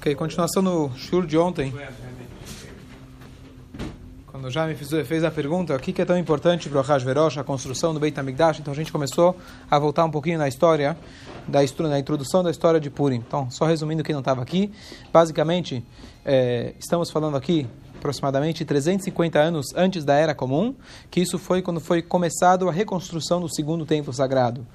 Ok, continuação no shur de ontem. Quando o Jaime fez a pergunta, o que é tão importante para o Hashverosh, a construção do Beit HaMikdash, então a gente começou a voltar um pouquinho na história, da, na introdução da história de Purim. Então, só resumindo quem não estava aqui, basicamente, é, estamos falando aqui aproximadamente 350 anos antes da Era Comum, que isso foi quando foi começado a reconstrução do segundo templo sagrado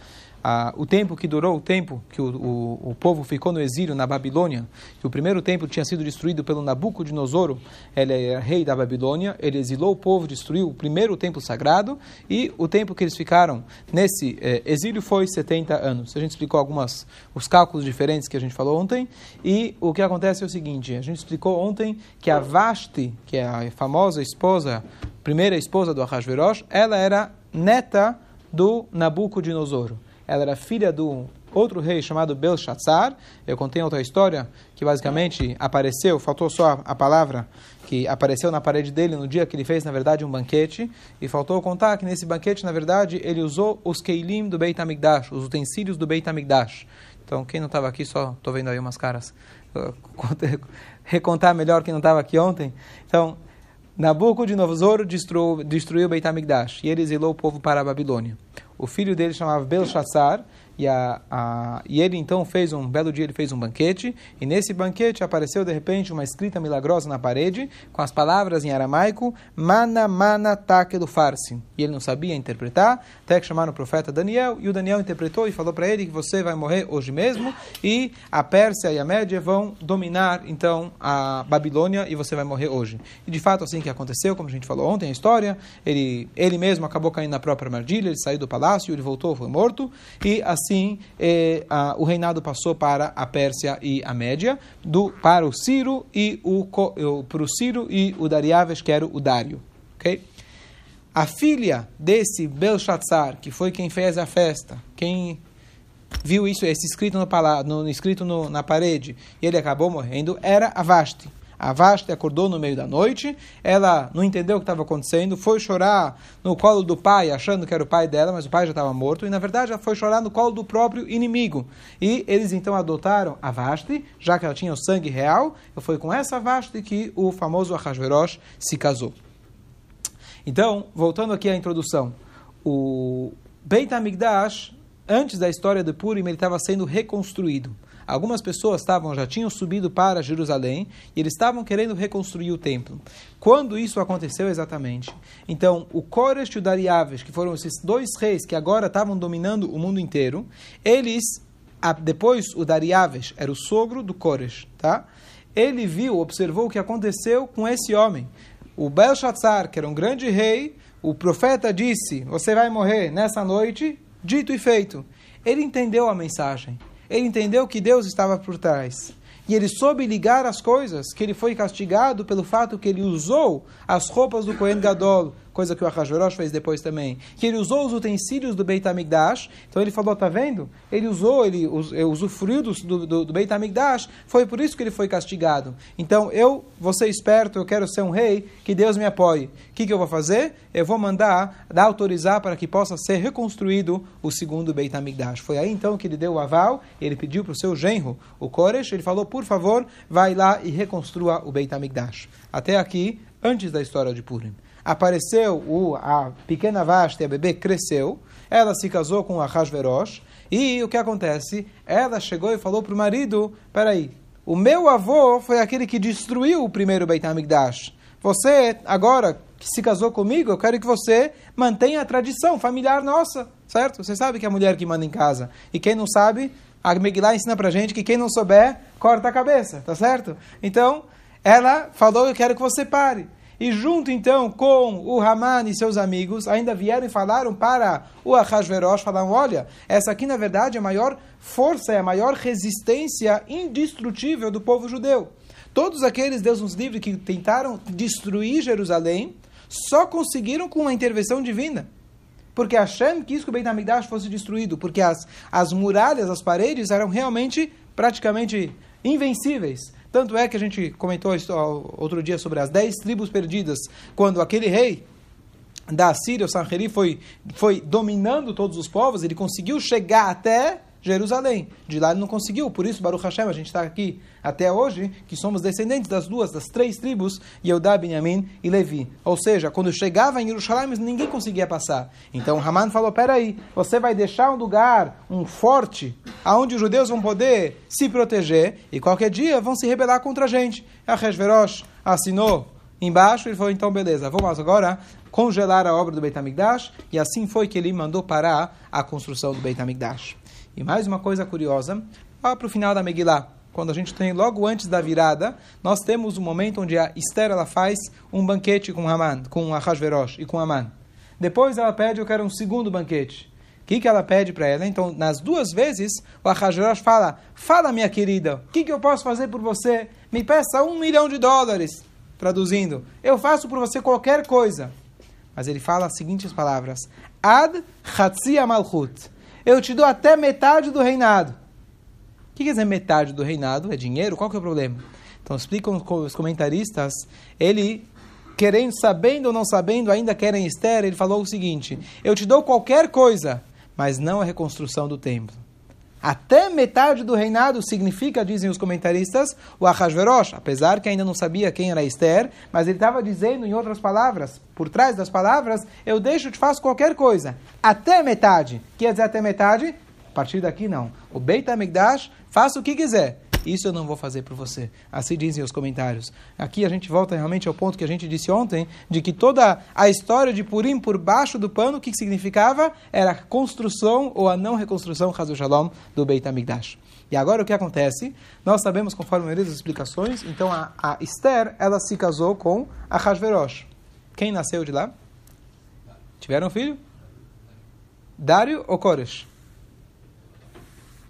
ah, o tempo que durou, o tempo que o, o, o, povo ficou no exílio na Babilônia, o primeiro templo tinha sido destruído pelo Nabucodonosor, ele era rei da Babilônia, ele exilou o povo, destruiu o primeiro templo sagrado, e o tempo que eles ficaram nesse eh, exílio foi 70 anos. A gente explicou algumas os cálculos diferentes que a gente falou ontem, e o que acontece é o seguinte, a gente explicou ontem que a Vashti, que é a famosa esposa, primeira esposa do Ahasverosh, ela era neta do Nabucodonosor. Ela era filha do outro rei chamado Belshazzar. Eu contei outra história que basicamente apareceu, faltou só a palavra que apareceu na parede dele no dia que ele fez, na verdade, um banquete. E faltou contar que nesse banquete, na verdade, ele usou os keilim do Beit HaMikdash, os utensílios do Beit HaMikdash. Então, quem não estava aqui, só estou vendo aí umas caras. Recontar melhor quem não estava aqui ontem. Então, Nabucodonosor destruiu, destruiu Beit HaMikdash e ele exilou o povo para a Babilônia. O filho dele chamava Belshazzar, e, a, a, e ele então fez um belo dia, ele fez um banquete, e nesse banquete apareceu de repente uma escrita milagrosa na parede, com as palavras em aramaico, Mana Mana Takelu Farsi. E ele não sabia interpretar, até que chamaram o profeta Daniel, e o Daniel interpretou e falou para ele que você vai morrer hoje mesmo, e a Pérsia e a Média vão dominar então a Babilônia, e você vai morrer hoje. E de fato, assim que aconteceu, como a gente falou ontem, a história, ele, ele mesmo acabou caindo na própria armadilha, ele saiu do palácio, ele voltou, foi morto, e assim assim a, o reinado passou para a Pérsia e a Média, do, para o Ciro e o, para o Ciro e o Dariaves, que era o Dário. Okay? A filha desse Belshazzar, que foi quem fez a festa, quem viu isso, esse escrito, no, no, escrito no, na parede, e ele acabou morrendo, era a Vashti. A Vashti acordou no meio da noite, ela não entendeu o que estava acontecendo, foi chorar no colo do pai, achando que era o pai dela, mas o pai já estava morto, e na verdade ela foi chorar no colo do próprio inimigo. E eles então adotaram a Vashti, já que ela tinha o sangue real, foi com essa Vashti que o famoso Ahasverosh se casou. Então, voltando aqui à introdução, o Beit HaMikdash, antes da história de Purim, ele estava sendo reconstruído. Algumas pessoas estavam já tinham subido para Jerusalém e eles estavam querendo reconstruir o templo. Quando isso aconteceu exatamente? Então, o Koresh e o Dariaves, que foram esses dois reis que agora estavam dominando o mundo inteiro, eles depois o Dariaves era o sogro do Koresh, tá? Ele viu, observou o que aconteceu com esse homem. O Belshazzar, que era um grande rei, o profeta disse: Você vai morrer nessa noite, dito e feito. Ele entendeu a mensagem ele entendeu que Deus estava por trás. E ele soube ligar as coisas, que ele foi castigado pelo fato que ele usou as roupas do Kohen Gadol, coisa que o Ahasverosh fez depois também, que ele usou os utensílios do Beit HaMikdash, então ele falou, tá vendo? Ele usou, ele usufruiu do, do, do Beit HaMikdash, foi por isso que ele foi castigado. Então eu vou ser esperto, eu quero ser um rei, que Deus me apoie. O que, que eu vou fazer? Eu vou mandar, dar, autorizar para que possa ser reconstruído o segundo Beit HaMikdash. Foi aí então que ele deu o aval, ele pediu para o seu genro, o Koresh, ele falou, por favor, vai lá e reconstrua o Beit HaMikdash. Até aqui, antes da história de Purim apareceu o, a pequena Vashti, a bebê cresceu, ela se casou com a Hashverosh, e o que acontece? Ela chegou e falou para o marido, peraí, o meu avô foi aquele que destruiu o primeiro Beit HaMikdash. Você, agora que se casou comigo, eu quero que você mantenha a tradição familiar nossa, certo? Você sabe que é a mulher que manda em casa. E quem não sabe, a Megillah ensina pra gente que quem não souber, corta a cabeça, tá certo? Então, ela falou, eu quero que você pare. E junto então com o Haman e seus amigos, ainda vieram e falaram para o Ahasverosh, falaram, olha, essa aqui na verdade é a maior força, é a maior resistência indestrutível do povo judeu. Todos aqueles, Deus nos livre, que tentaram destruir Jerusalém, só conseguiram com uma intervenção divina. Porque Hashem quis que o Beit HaMikdash fosse destruído, porque as, as muralhas, as paredes eram realmente, praticamente invencíveis. Tanto é que a gente comentou outro dia sobre as dez tribos perdidas, quando aquele rei da Síria, o Sanheri, foi, foi dominando todos os povos, ele conseguiu chegar até Jerusalém. De lá ele não conseguiu, por isso, Baruch Hashem, a gente está aqui até hoje, que somos descendentes das duas, das três tribos, Yehudá, Benjamim e Levi. Ou seja, quando chegava em Jerusalém, ninguém conseguia passar. Então Haman falou, peraí, você vai deixar um lugar, um forte, aonde os judeus vão poder se proteger, e qualquer dia vão se rebelar contra a gente. A Hezverosh assinou embaixo e falou, então beleza, vamos agora congelar a obra do Beit HaMikdash, e assim foi que ele mandou parar a construção do Beit HaMikdash. E mais uma coisa curiosa, lá para o final da Megillah, quando a gente tem logo antes da virada, nós temos um momento onde a Esther ela faz um banquete com Haman, com Ahasverosh e com Haman. Depois ela pede, eu quero um segundo banquete. O que, que ela pede para ela? Então, nas duas vezes, o Ahasverosh fala, fala minha querida, o que, que eu posso fazer por você? Me peça um milhão de dólares. Traduzindo, eu faço por você qualquer coisa. Mas ele fala as seguintes palavras, Ad Hatzi Malchut eu te dou até metade do reinado. O que quer dizer metade do reinado? É dinheiro? Qual que é o problema? Então explicam os comentaristas, ele querendo, sabendo ou não sabendo, ainda querem Esther, ele falou o seguinte: eu te dou qualquer coisa, mas não a reconstrução do templo. Até metade do reinado significa, dizem os comentaristas, o Ahasverosh, apesar que ainda não sabia quem era Esther, mas ele estava dizendo, em outras palavras, por trás das palavras, eu deixo, te faço qualquer coisa. Até metade. Quer dizer até metade? A partir daqui não. O Beit HaMikdash, faça o que quiser. Isso eu não vou fazer por você. Assim dizem os comentários. Aqui a gente volta realmente ao ponto que a gente disse ontem, de que toda a história de Purim por baixo do pano, o que significava? Era a construção ou a não reconstrução, Hazu Shalom, do Beit HaMikdash. E agora o que acontece? Nós sabemos, conforme a das explicações, então a, a Esther, ela se casou com a Hashverosh. Quem nasceu de lá? Tiveram um filho? Dário ou Koresh?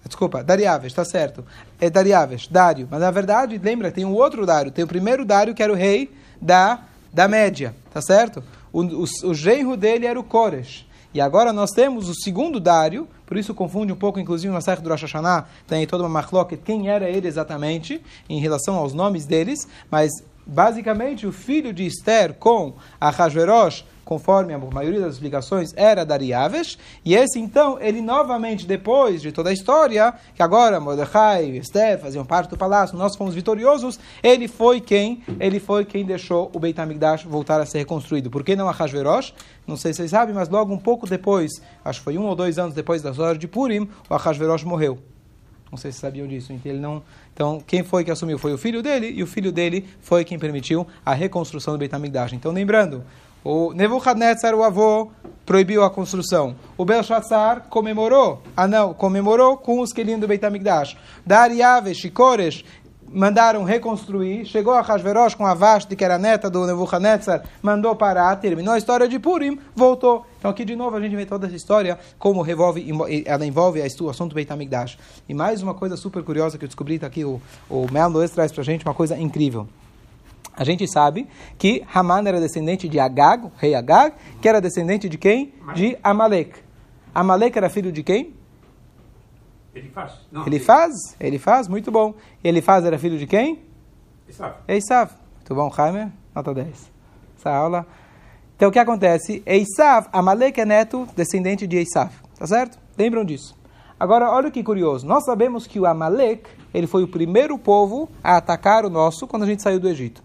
Desculpa, Dariaves, está certo. É Dariaves, Dário. Mas na verdade, lembra, tem um outro Dário. Tem o primeiro Dário, que era o rei da, da Média, tá certo? O, o, o genro dele era o Koresh. E agora nós temos o segundo Dário, por isso confunde um pouco, inclusive no Masech do Rosh Hashanah, tem toda uma machloket, quem era ele exatamente, em relação aos nomes deles, mas basicamente o filho de Esther com a Hashverosh conforme a maioria das explicações, era Dariaves, e esse então, ele novamente, depois de toda a história, que agora Mordecai e Esther faziam parte do palácio, nós fomos vitoriosos, ele foi quem, ele foi quem deixou o Beit HaMikdash voltar a ser reconstruído. Por que não a Hashverosh? Não sei se vocês sabem, mas logo um pouco depois, acho que foi um ou dois anos depois das horas de Purim, o Ahasverosh morreu. Não sei se sabiam disso. Então, ele não, então, quem foi que assumiu? Foi o filho dele, e o filho dele foi quem permitiu a reconstrução do Beit HaMikdash. Então, lembrando, o Nebuchadnezzar, o avô, proibiu a construção. O Belshazzar comemorou, ah não, comemorou com os queridos do Beit HaMikdash. Dariavesh e Koresh mandaram reconstruir. Chegou a Hashverosh com a Vashti, que era neta do Nebuchadnezzar, mandou parar, terminou a história de Purim, voltou. Então aqui de novo a gente vê toda essa história, como revolve, ela envolve a assunto do Beit HaMikdash. E mais uma coisa super curiosa que eu descobri, está aqui, o, o Mel Noes traz para a gente uma coisa incrível. A gente sabe que Haman era descendente de Agag, rei Agag, que era descendente de quem? De Amalek. Amalek era filho de quem? Ele faz. Não, ele faz? Ele faz, muito bom. Ele faz era filho de quem? Esav. Esav. Muito bom, Jaime? Nota 10. Essa aula. Então, o que acontece? Esav, Amalek é neto, descendente de Esav. Tá certo? Lembram disso. Agora, olha que curioso. Nós sabemos que o Amalek, ele foi o primeiro povo a atacar o nosso quando a gente saiu do Egito.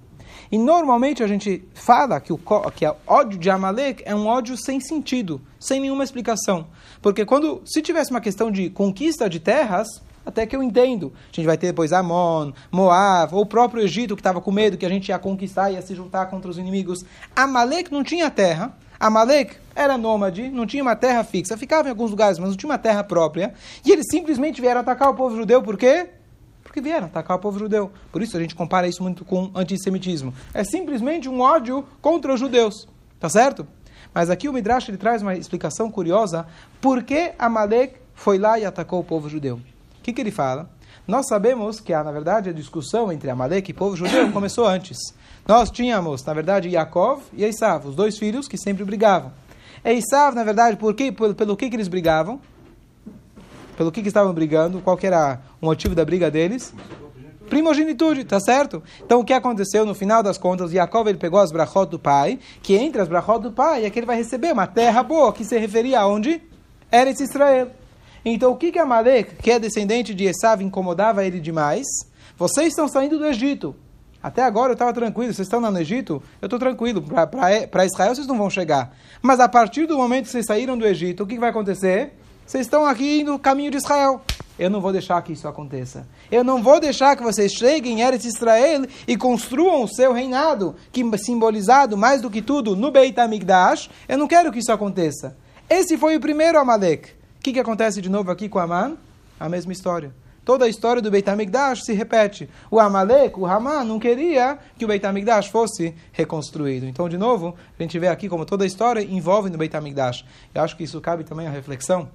E normalmente a gente fala que o que o ódio de Amalek é um ódio sem sentido, sem nenhuma explicação. Porque quando, se tivesse uma questão de conquista de terras, até que eu entendo. A gente vai ter depois Amon, Moab, ou o próprio Egito que estava com medo que a gente ia conquistar, ia se juntar contra os inimigos. Amalek não tinha terra. Amalek era nômade, não tinha uma terra fixa, ficava em alguns lugares, mas não tinha uma terra própria. E eles simplesmente vieram atacar o povo judeu, por quê? Porque vieram atacar o povo judeu. Por isso a gente compara isso muito com antissemitismo. É simplesmente um ódio contra os judeus. Tá certo? Mas aqui o Midrash ele traz uma explicação curiosa. Por que Amalek foi lá e atacou o povo judeu? O que, que ele fala? Nós sabemos que, na verdade, a discussão entre Amalek e o povo judeu começou antes. Nós tínhamos, na verdade, Yaakov e Esav, os dois filhos que sempre brigavam. Esav, na verdade, por quê? Pelo, pelo que, que eles brigavam? Pelo que, que estavam brigando? Qual era o motivo da briga deles? Primogenitude, tá certo? Então o que aconteceu no final das contas? Jacob ele pegou as brachot do pai, que entre as brachot do pai é que ele vai receber uma terra boa, que se referia a onde? Eretz Israel. Então o que que Amalek, que é descendente de Esav, incomodava ele demais? Vocês estão saindo do Egito. Até agora eu estava tranquilo, vocês estão lá no Egito, eu estou tranquilo, para Israel vocês não vão chegar. Mas a partir do momento que vocês saíram do Egito, o que, que vai acontecer? Vocês estão aqui no caminho de Israel. Eu não vou deixar que isso aconteça. Eu não vou deixar que vocês cheguem em Eretz Israel e construam o seu reinado, que simbolizado mais do que tudo no Beit HaMikdash. Eu não quero que isso aconteça. Esse foi o primeiro Amalek. O que, que acontece de novo aqui com Aman? A mesma história. Toda a história do Beit HaMikdash se repete. O Amalek, o Haman, não queria que o Beit HaMikdash fosse reconstruído. Então, de novo, a gente vê aqui como toda a história envolve no Beit HaMikdash. Eu acho que isso cabe também à reflexão.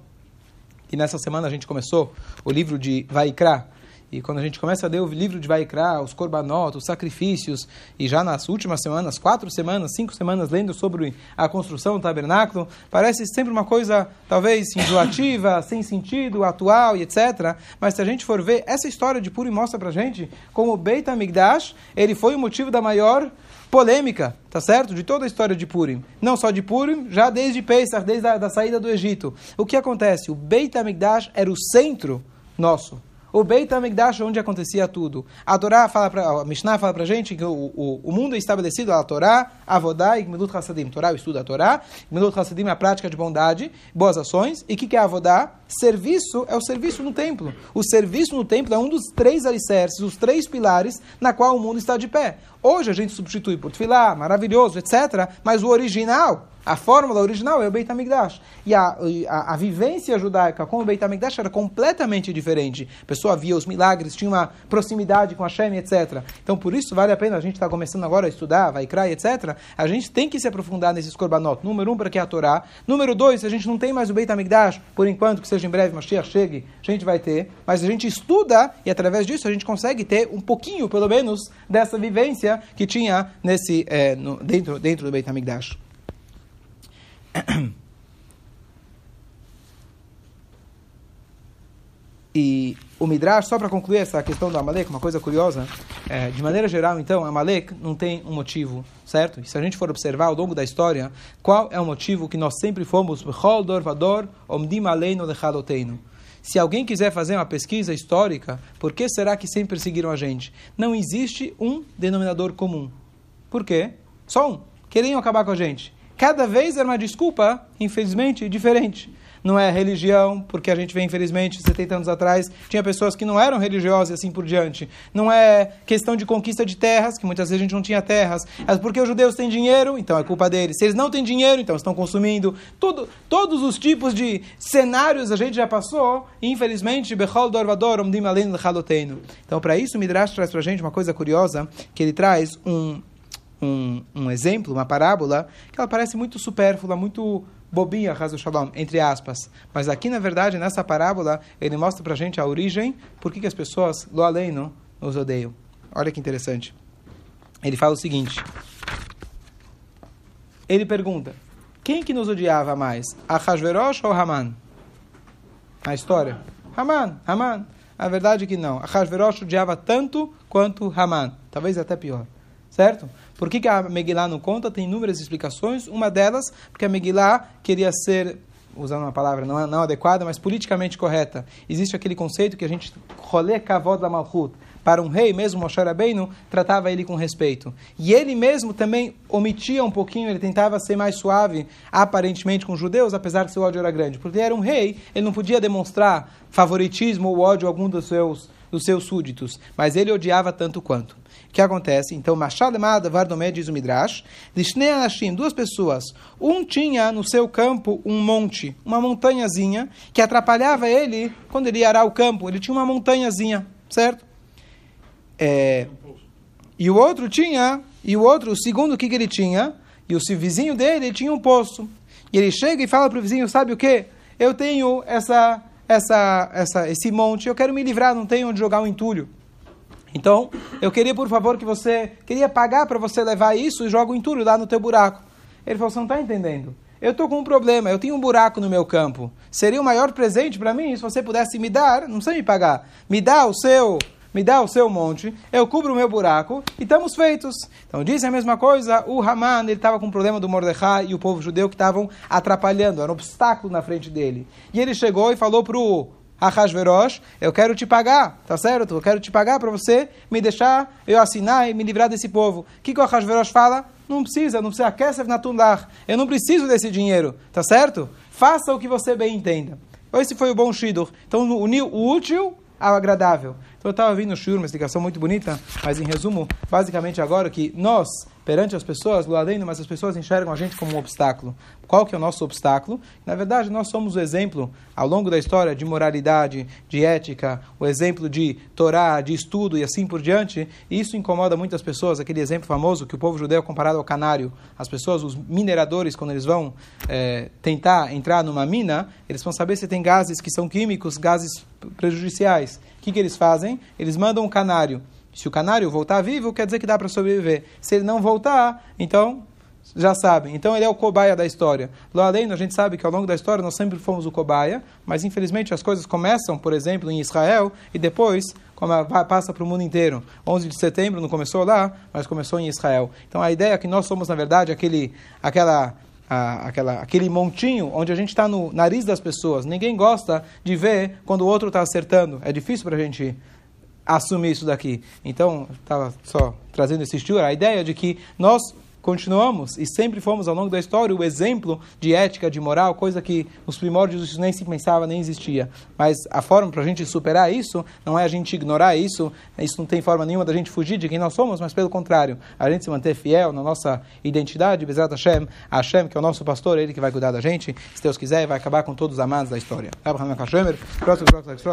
E nessa semana a gente começou o livro de Vaikra, e quando a gente começa a ler o livro de Vaikra, os korbanot, os sacrifícios, e já nas últimas semanas, quatro semanas, cinco semanas, lendo sobre a construção do tabernáculo, parece sempre uma coisa talvez enjoativa, sem sentido, atual e etc. Mas se a gente for ver, essa história de Purim mostra pra gente como o Beit HaMikdash, ele foi o motivo da maior polêmica, tá certo? De toda a história de Purim. Não só de Purim, já desde Pesach, desde a da saída do Egito. O que acontece? O Beit HaMikdash era o centro nosso o Beit HaMikdash, onde acontecia tudo. A Torá fala pra, a Mishnah fala para a gente que o, o, o, mundo é estabelecido a Torá, Avodá e Gmilut Hasadim. Torá, o estudo da Torá, Gmilut Hasadim é a prática de bondade, boas ações. E o que, que é Avodá? Serviço é o serviço no templo. O serviço no templo é um dos três alicerces, os três pilares na qual o mundo está de pé. Hoje a gente substitui por Tfilá, maravilhoso, etc. Mas o original a fórmula original é o Beit HaMikdash. E a, a, a, vivência judaica com o Beit HaMikdash era completamente diferente. A pessoa via os milagres, tinha uma proximidade com a Shem, etc. Então, por isso, vale a pena, a gente está começando agora a estudar, vai crer, etc. A gente tem que se aprofundar nesses korbanot. Número um, para que é a Torá. Número dois, a gente não tem mais o Beit HaMikdash, por enquanto, que seja em breve, Mashiach chegue, a gente vai ter. Mas a gente estuda e, através disso, a gente consegue ter um pouquinho, pelo menos, dessa vivência que tinha nesse, é, no, dentro, dentro do Beit HaMikdash. E o Midrash, só para concluir essa questão do Amalek, uma coisa curiosa, é, de maneira geral, então, Amalek não tem um motivo, certo? E se a gente for observar ao longo da história, qual é o motivo que nós sempre fomos, se alguém quiser fazer uma pesquisa histórica, por que será que sempre seguiram a gente? Não existe um denominador comum. Por quê? Só um. Queriam acabar com a gente cada vez era uma desculpa, infelizmente, diferente. Não é religião, porque a gente vê, infelizmente, 70 anos atrás, tinha pessoas que não eram religiosas e assim por diante. Não é questão de conquista de terras, que muitas vezes a gente não tinha terras. É porque os judeus têm dinheiro, então é culpa deles. Se eles não têm dinheiro, então estão consumindo. Tudo, todos os tipos de cenários a gente já passou, e infelizmente, Então, para isso, o Midrash traz para a gente uma coisa curiosa, que ele traz um um, um exemplo, uma parábola, que ela parece muito supérflua, muito bobinha, Razo Shalom, entre aspas. Mas aqui, na verdade, nessa parábola, ele mostra para a gente a origem, por que as pessoas, lo além, nos odeiam. Olha que interessante. Ele fala o seguinte. Ele pergunta, quem que nos odiava mais, Ahasverosh ou Haman? A história. Haman, Haman. A verdade é que não. Ahasverosh odiava tanto quanto Haman. Talvez até pior. Certo? Por que, que a Megillah não conta? Tem inúmeras explicações. Uma delas, porque a Megillah queria ser, usando uma palavra não, não adequada, mas politicamente correta. Existe aquele conceito que a gente, rolê kavod la malchut, para um rei, mesmo Moshe Rabbeinu, tratava ele com respeito. E ele mesmo também omitia um pouquinho, ele tentava ser mais suave, aparentemente, com os judeus, apesar que seu ódio era grande. Porque ele era um rei, ele não podia demonstrar favoritismo ou ódio a algum dos seus, dos seus súditos. Mas ele odiava tanto quanto que acontece? Então, Machad Vardomé diz o Midrash, Lishnei Anashim, duas pessoas, um tinha no seu campo um monte, uma montanhazinha, que atrapalhava ele quando ele ia arar o campo, ele tinha uma montanhazinha, certo? É, e o outro tinha, e o outro, o segundo, o que, que ele tinha? E o vizinho dele tinha um poço. E ele chega e fala para o vizinho, sabe o que? Eu tenho essa, essa, essa, esse monte, eu quero me livrar, não tenho onde jogar o um entulho. Então, eu queria, por favor, que você queria pagar para você levar isso e joga o entulho lá no teu buraco. Ele falou: você não está entendendo. Eu estou com um problema, eu tenho um buraco no meu campo. Seria o maior presente para mim se você pudesse me dar, não precisa me pagar, me dá o seu, me dá o seu monte, eu cubro o meu buraco e estamos feitos. Então disse a mesma coisa, o Haman, ele estava com o problema do Mordecai e o povo judeu que estavam atrapalhando, era um obstáculo na frente dele. E ele chegou e falou para o Ahasverosh, eu quero te pagar, tá certo? Eu quero te pagar para você me deixar eu assinar e me livrar desse povo. O que, que o Ahasverosh fala? Não precisa, não precisa. Kesef Natullah. Eu não preciso desse dinheiro, tá certo? Faça o que você bem entenda. Esse foi o bom Shidur. Então, uniu o útil ao agradável. Então, eu estava vindo no Shur, uma explicação muito bonita, mas em resumo, basicamente agora que nós perante as pessoas, Luadendo, mas as pessoas enxergam a gente como um obstáculo. Qual que é o nosso obstáculo? Na verdade, nós somos o exemplo, ao longo da história, de moralidade, de ética, o exemplo de Torá, de estudo e assim por diante. E isso incomoda muitas pessoas, aquele exemplo famoso que o povo judeu é comparado ao canário. As pessoas, os mineradores, quando eles vão é, tentar entrar numa mina, eles vão saber se tem gases que são químicos, gases prejudiciais. O que, que eles fazem? Eles mandam um canário se o canário voltar vivo, quer dizer que dá para sobreviver. Se ele não voltar, então já sabem. Então ele é o cobaia da história. Lá além, a gente sabe que ao longo da história nós sempre fomos o cobaia, mas infelizmente as coisas começam, por exemplo, em Israel e depois passa para o mundo inteiro. 11 de setembro não começou lá, mas começou em Israel. Então a ideia é que nós somos, na verdade, aquele, aquela, a, aquela, aquele montinho onde a gente está no nariz das pessoas. Ninguém gosta de ver quando o outro está acertando. É difícil para a gente assumir isso daqui. Então, estava só trazendo esse estilo, a ideia de que nós continuamos e sempre fomos ao longo da história o exemplo de ética, de moral, coisa que nos primórdios nem se pensava, nem existia. Mas a forma para a gente superar isso não é a gente ignorar isso, isso não tem forma nenhuma da gente fugir de quem nós somos, mas pelo contrário, a gente se manter fiel na nossa identidade, Bezerra Hashem, Hashem, que é o nosso pastor, ele que vai cuidar da gente, se Deus quiser, vai acabar com todos os amados da história. Próximo, próximo,